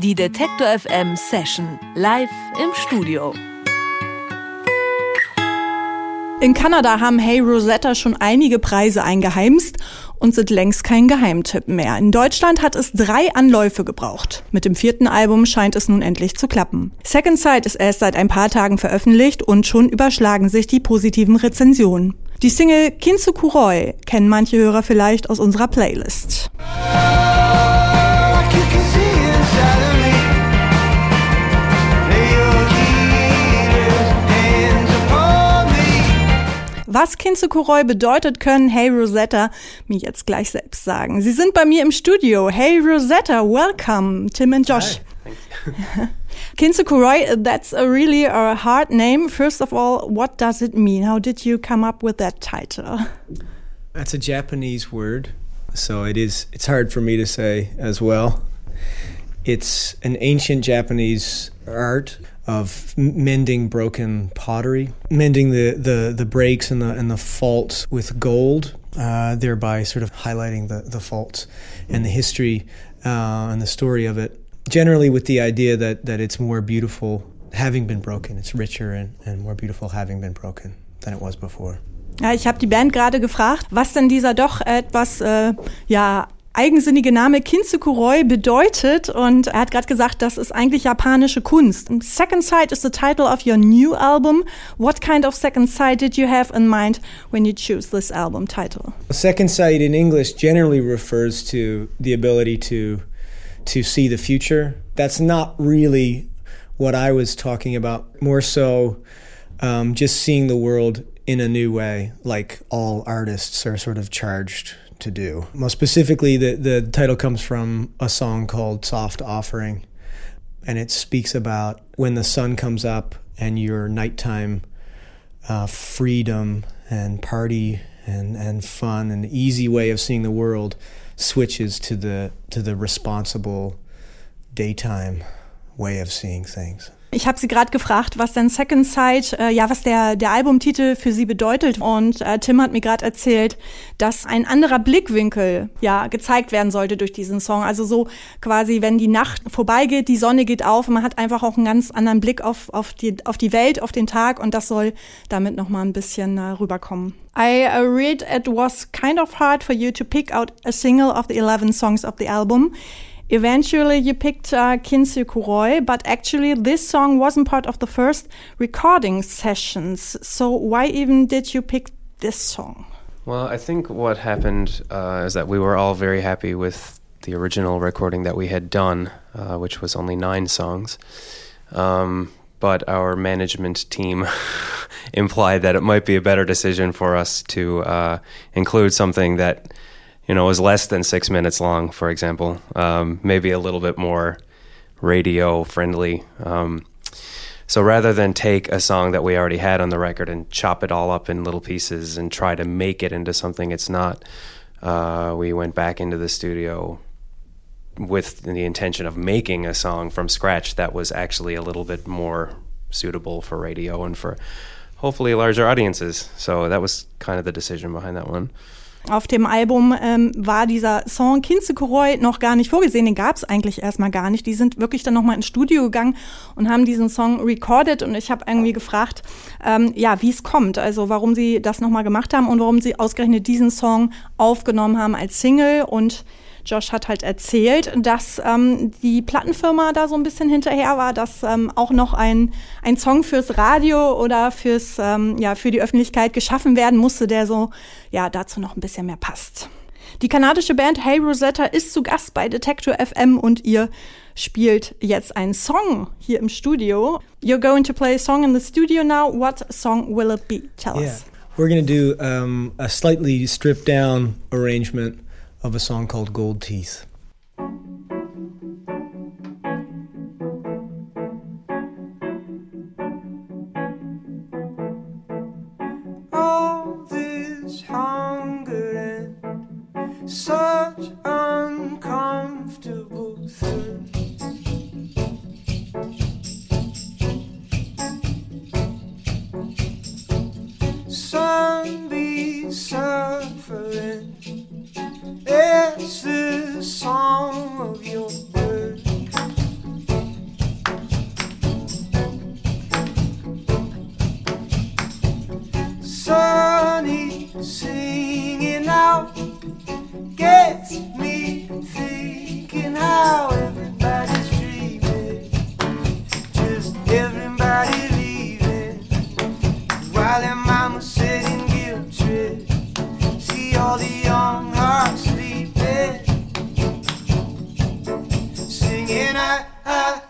Die Detektor FM Session live im Studio. In Kanada haben Hey Rosetta schon einige Preise eingeheimst und sind längst kein Geheimtipp mehr. In Deutschland hat es drei Anläufe gebraucht. Mit dem vierten Album scheint es nun endlich zu klappen. Second Sight ist erst seit ein paar Tagen veröffentlicht und schon überschlagen sich die positiven Rezensionen. Die Single Kinsukuroi kennen manche Hörer vielleicht aus unserer Playlist. Was Kinsukuroi bedeutet, können Hey Rosetta mir jetzt gleich selbst sagen. Sie sind bei mir im Studio. Hey Rosetta, welcome, Tim and Josh. Hi, thank you. Kinsukuroi, that's a really a hard name. First of all, what does it mean? How did you come up with that title? That's a Japanese word, so it is. It's hard for me to say as well. It's an ancient Japanese art of mending broken pottery, mending the, the, the breaks and the and the faults with gold, uh, thereby sort of highlighting the, the faults and the history uh, and the story of it. Generally, with the idea that, that it's more beautiful having been broken, it's richer and, and more beautiful having been broken than it was before. Ja, ich habe die Band gerade gefragt, was denn dieser doch etwas äh, ja eigensinnige Name Kinsukuroi bedeutet und er hat gerade gesagt, das ist eigentlich japanische Kunst. Second Sight is the title of your new album. What kind of second sight did you have in mind when you choose this album title? Second sight in English generally refers to the ability to to see the future. That's not really what I was talking about. More so, um, just seeing the world in a new way, like all artists are sort of charged to do. More specifically, the, the title comes from a song called Soft Offering, and it speaks about when the sun comes up and your nighttime uh, freedom and party and, and fun and easy way of seeing the world switches to the to the responsible daytime way of seeing things. Ich habe sie gerade gefragt, was denn Second Sight, äh, ja, was der, der Albumtitel für sie bedeutet. Und äh, Tim hat mir gerade erzählt, dass ein anderer Blickwinkel ja gezeigt werden sollte durch diesen Song. Also so quasi, wenn die Nacht vorbeigeht, die Sonne geht auf man hat einfach auch einen ganz anderen Blick auf, auf, die, auf die Welt, auf den Tag und das soll damit nochmal ein bisschen äh, rüberkommen. I uh, read it was kind of hard for you to pick out a single of the 11 songs of the album. Eventually, you picked uh, Kuroi, but actually, this song wasn't part of the first recording sessions. So, why even did you pick this song? Well, I think what happened uh, is that we were all very happy with the original recording that we had done, uh, which was only nine songs. Um, but our management team implied that it might be a better decision for us to uh, include something that you know, was less than six minutes long, for example, um, maybe a little bit more radio friendly. Um, so rather than take a song that we already had on the record and chop it all up in little pieces and try to make it into something it's not, uh, we went back into the studio with the intention of making a song from scratch that was actually a little bit more suitable for radio and for hopefully larger audiences. So that was kind of the decision behind that one. Auf dem Album ähm, war dieser Song Kinsekuroi noch gar nicht vorgesehen, den gab es eigentlich erstmal gar nicht. Die sind wirklich dann nochmal ins Studio gegangen und haben diesen Song recorded. Und ich habe irgendwie gefragt, ähm, ja, wie es kommt, also warum sie das nochmal gemacht haben und warum sie ausgerechnet diesen Song aufgenommen haben als Single. Und Josh hat halt erzählt, dass ähm, die Plattenfirma da so ein bisschen hinterher war, dass ähm, auch noch ein, ein Song fürs Radio oder fürs, ähm, ja, für die Öffentlichkeit geschaffen werden musste, der so, ja, dazu noch ein bisschen mehr passt. Die kanadische Band Hey Rosetta ist zu Gast bei Detector FM und ihr spielt jetzt einen Song hier im Studio. You're going to play a song in the studio now. What song will it be? Tell Yeah, us. we're gonna do um, a slightly stripped down arrangement of a song called Gold Teeth. singing out gets me thinking how everybody's dreaming, just everybody leaving. While their mama's sitting guilt trip, see all the young hearts sleeping, singing out.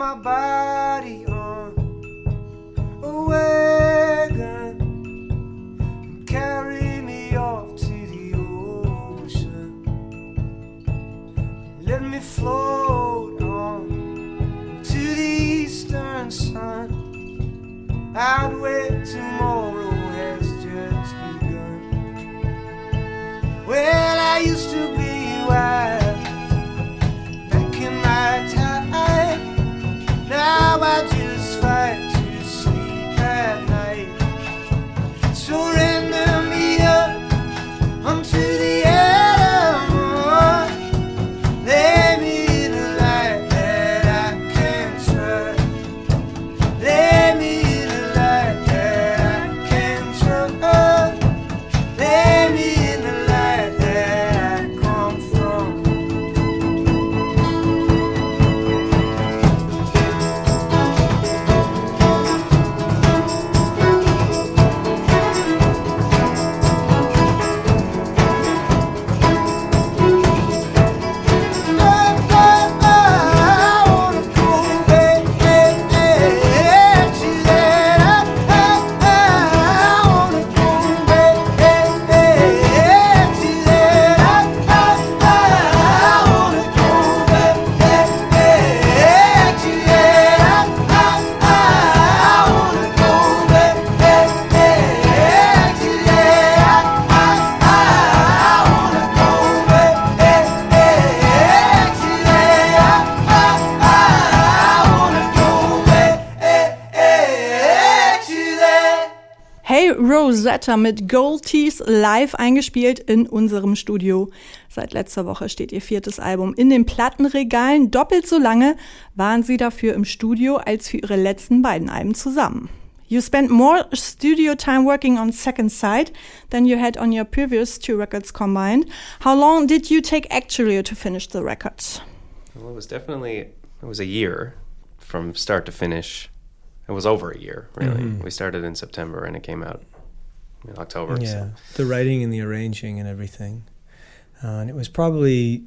My body on a wagon and carry me off to the ocean. Let me float on to the eastern sun, I'd wait tomorrow has just begun. Well, Rosetta mit Gold Teeth live eingespielt in unserem Studio. Seit letzter Woche steht ihr viertes Album in den Plattenregalen. Doppelt so lange waren sie dafür im Studio als für ihre letzten beiden Alben zusammen. You spent more studio time working on Second Sight than you had on your previous two records combined. How long did you take actually to finish the record? Well, it was definitely it was a year from start to finish. It was over a year, really. We started in September and it came out in October. Yeah, So. the writing and the arranging and everything. Uh, and it was probably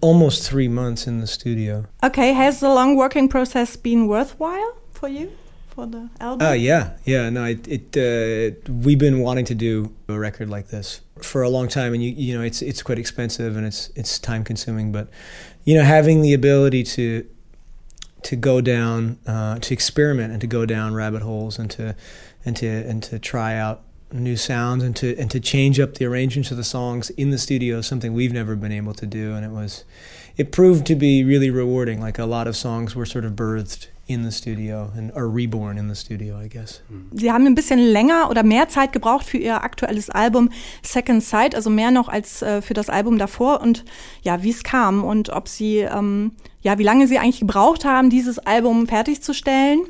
almost three months in the studio. Okay, has the long working process been worthwhile for you for the album? Uh, yeah, yeah. No, it, it uh, we've been wanting to do a record like this for a long time, and you you know it's it's quite expensive and it's it's time consuming, but you know having the ability to to go down uh, to experiment and to go down rabbit holes and to and to and to try out new sounds and to and to change up the arrangements of the songs in the studio is something we've never been able to do. And it was it proved to be really rewarding. Like a lot of songs were sort of birthed in the studio and are reborn in the studio I guess. Sie haben ein bisschen länger oder mehr Zeit gebraucht für ihr aktuelles Album Second Sight, also mehr noch als äh, für das Album davor. Und ja, wie es kam und ob sie, ähm, ja, wie lange sie eigentlich gebraucht haben, dieses Album fertigzustellen.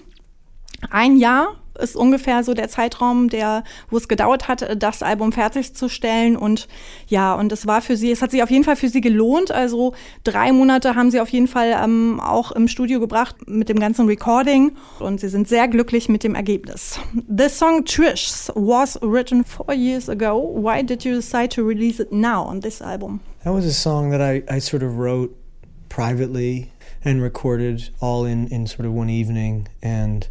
Ein Jahr ist ungefähr so der Zeitraum, der, wo es gedauert hat, das Album fertigzustellen. Und ja, und es war für sie, es hat sich auf jeden Fall für sie gelohnt. Also drei Monate haben sie auf jeden Fall ähm, auch im Studio gebracht mit dem ganzen Recording. Und sie sind sehr glücklich mit dem Ergebnis. The song Trish was written four years ago. Why did you decide to release it now on this album? That was a song that I, I sort of wrote privately and recorded all in, in sort of one evening and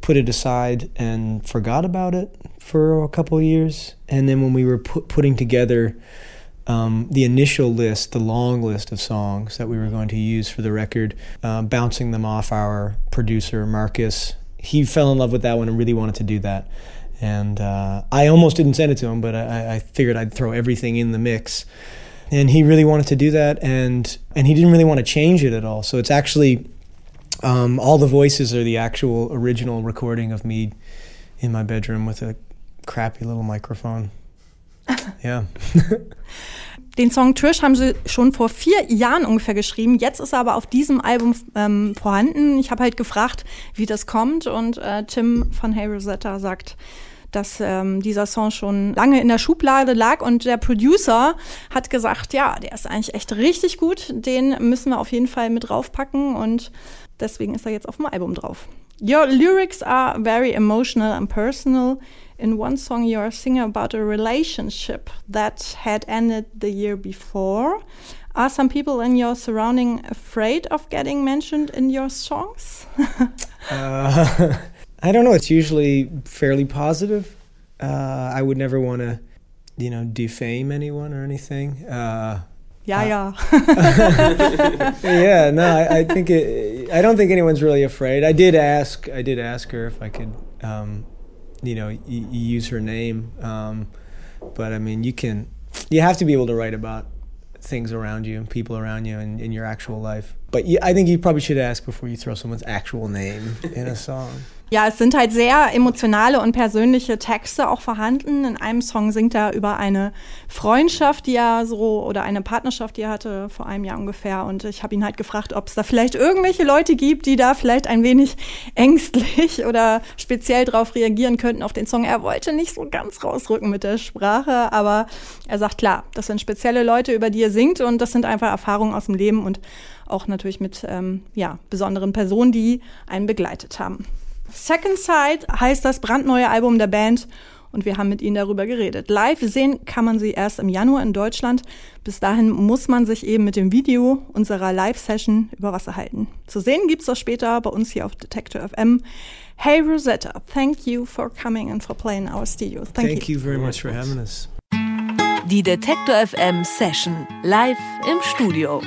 put it aside and forgot about it for a couple of years. And then when we were put, putting together um, the initial list, the long list of songs that we were going to use for the record, uh, bouncing them off our producer, Marcus, he fell in love with that one and really wanted to do that. And uh, I almost didn't send it to him, but I, I figured I'd throw everything in the mix and he really wanted to do that and and he didn't really want to change it at all so it's actually um, all the voices are the actual original recording of me in my bedroom with a crappy little microphone yeah Den Song Trish haben sie schon vor vier Jahren ungefähr geschrieben. Jetzt ist er aber auf diesem Album ähm, vorhanden. Ich habe halt gefragt, wie das kommt. Und äh, Tim von Hey Rosetta sagt, dass ähm, dieser Song schon lange in der Schublade lag und der Producer hat gesagt, ja, der ist eigentlich echt richtig gut, den müssen wir auf jeden Fall mit draufpacken und deswegen ist er jetzt auf dem Album drauf. Your lyrics are very emotional and personal. In one song, you are singing about a relationship that had ended the year before. Are some people in your surrounding afraid of getting mentioned in your songs? uh, I don't know. It's usually fairly positive. Uh, I would never want to, you know, defame anyone or anything. Uh, ja, ja. yeah, no, I, I, think it. I don't think anyone's really afraid. I did ask. I did ask her if I could, um, you know, y- use her name. Um, but I mean, you can. You have to be able to write about things around you and people around you and in your actual life. But you, I think you probably should ask before you throw someone's actual name in a song. Ja, es sind halt sehr emotionale und persönliche Texte auch vorhanden. In einem Song singt er über eine Freundschaft, die er so oder eine Partnerschaft, die er hatte vor einem Jahr ungefähr. Und ich habe ihn halt gefragt, ob es da vielleicht irgendwelche Leute gibt, die da vielleicht ein wenig ängstlich oder speziell drauf reagieren könnten auf den Song. Er wollte nicht so ganz rausrücken mit der Sprache, aber er sagt klar, das sind spezielle Leute, über die er singt und das sind einfach Erfahrungen aus dem Leben und auch natürlich mit ähm, ja, besonderen Personen, die einen begleitet haben. Second Side heißt das brandneue Album der Band und wir haben mit ihnen darüber geredet. Live sehen kann man sie erst im Januar in Deutschland. Bis dahin muss man sich eben mit dem Video unserer Live-Session über Wasser halten. Zu sehen gibt's das später bei uns hier auf Detector FM. Hey Rosetta, thank you for coming and for playing our studio. Thank, thank you. you very much for having us. Die Detector FM Session live im Studio.